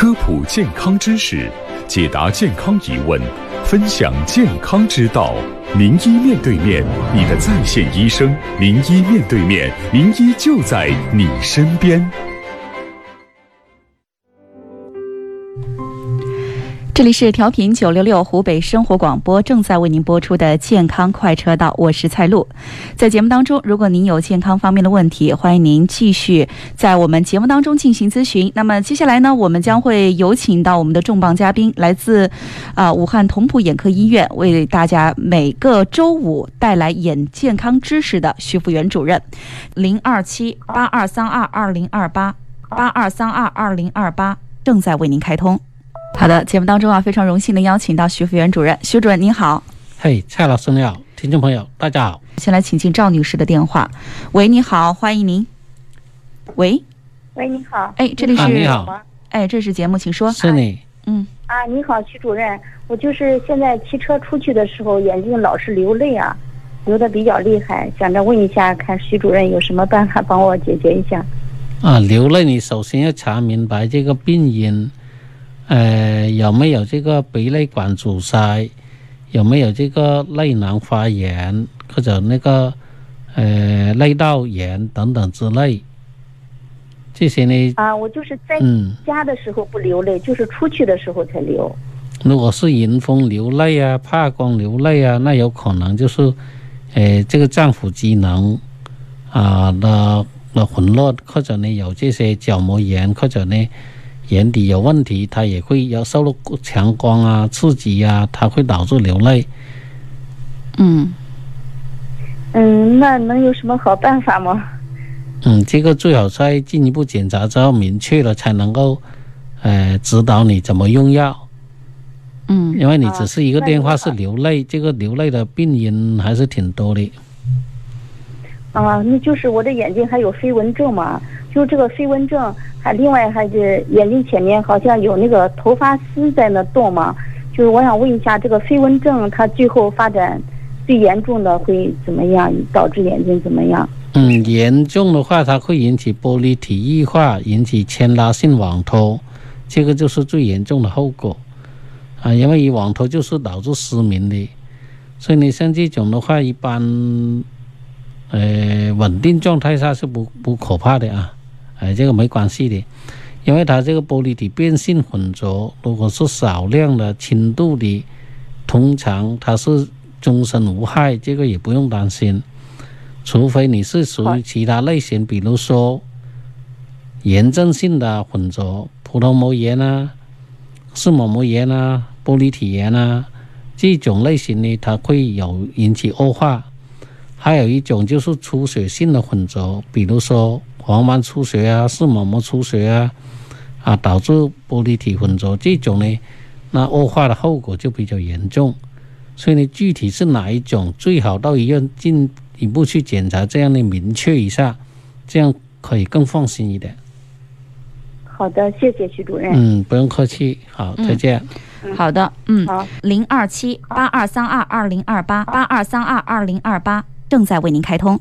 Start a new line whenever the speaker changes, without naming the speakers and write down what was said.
科普健康知识，解答健康疑问，分享健康之道。名医面对面，你的在线医生。名医面对面，名医就在你身边。
这里是调频九六六湖北生活广播正在为您播出的健康快车道，我是蔡璐。在节目当中，如果您有健康方面的问题，欢迎您继续在我们节目当中进行咨询。那么接下来呢，我们将会有请到我们的重磅嘉宾，来自啊武汉同普眼科医院，为大家每个周五带来眼健康知识的徐福元主任，零二七八二三二二零二八八二三二二零二八正在为您开通。好的，节目当中啊，非常荣幸的邀请到徐福元主任，徐主任您好。
嘿，蔡老师你好，听众朋友大家好。
先来请进赵女士的电话。喂，你好，欢迎您。喂，
喂，你好。
哎，这里是
你好。
哎，这是节目，请说。
是你。
嗯。
啊，你好，徐主任，我就是现在骑车出去的时候，眼睛老是流泪啊，流的比较厉害，想着问一下，看徐主任有什么办法帮我解决一下。
啊，流泪，你首先要查明白这个病因。呃，有没有这个鼻泪管阻塞？有没有这个泪囊发炎或者那个呃泪道炎等等之类？这些呢？
啊，我就是在家的时候不流泪，就是出去的时候才流。
如果是迎风流泪啊、怕光流泪啊，那有可能就是呃这个脏腑机能啊的的混乱，或者呢有这些角膜炎，或者呢。眼底有问题，它也会要受到强光啊、刺激啊，它会导致流泪。
嗯，
嗯，那能有什么好办法吗？
嗯，这个最好在进一步检查之后明确了，才能够呃指导你怎么用药。
嗯，
因为你只是一个电话是流泪，这个流泪的病因还是挺多的。
啊，那就是我的眼睛还有飞蚊症嘛，就这个飞蚊症。还另外还是眼睛前面好像有那个头发丝在那动嘛，就是我想问一下，这个飞蚊症它最后发展最严重的会怎么样，导致眼睛怎么样？
嗯，严重的话它会引起玻璃体液化，引起牵拉性网脱，这个就是最严重的后果啊，因为一网脱就是导致失明的，所以你像这种的话，一般呃稳定状态下是不不可怕的啊。哎，这个没关系的，因为它这个玻璃体变性混浊，如果是少量的、轻度的，通常它是终身无害，这个也不用担心。除非你是属于其他类型，比如说炎症性的混浊，葡萄膜炎啊、视网膜炎啊、玻璃体炎啊这种类型呢，它会有引起恶化。还有一种就是出血性的混浊，比如说。黄斑出血啊，视网膜出血啊，啊，导致玻璃体混浊这种呢，那恶化的后果就比较严重。所以呢，具体是哪一种，最好到医院进一步去检查，这样呢明确一下，这样可以更放心一点。
好的，谢谢徐主任。
嗯，不用客气。好，再见。
好的，嗯，
好，
零二七八二三二二零二八八二三二二零二八正在为您开通。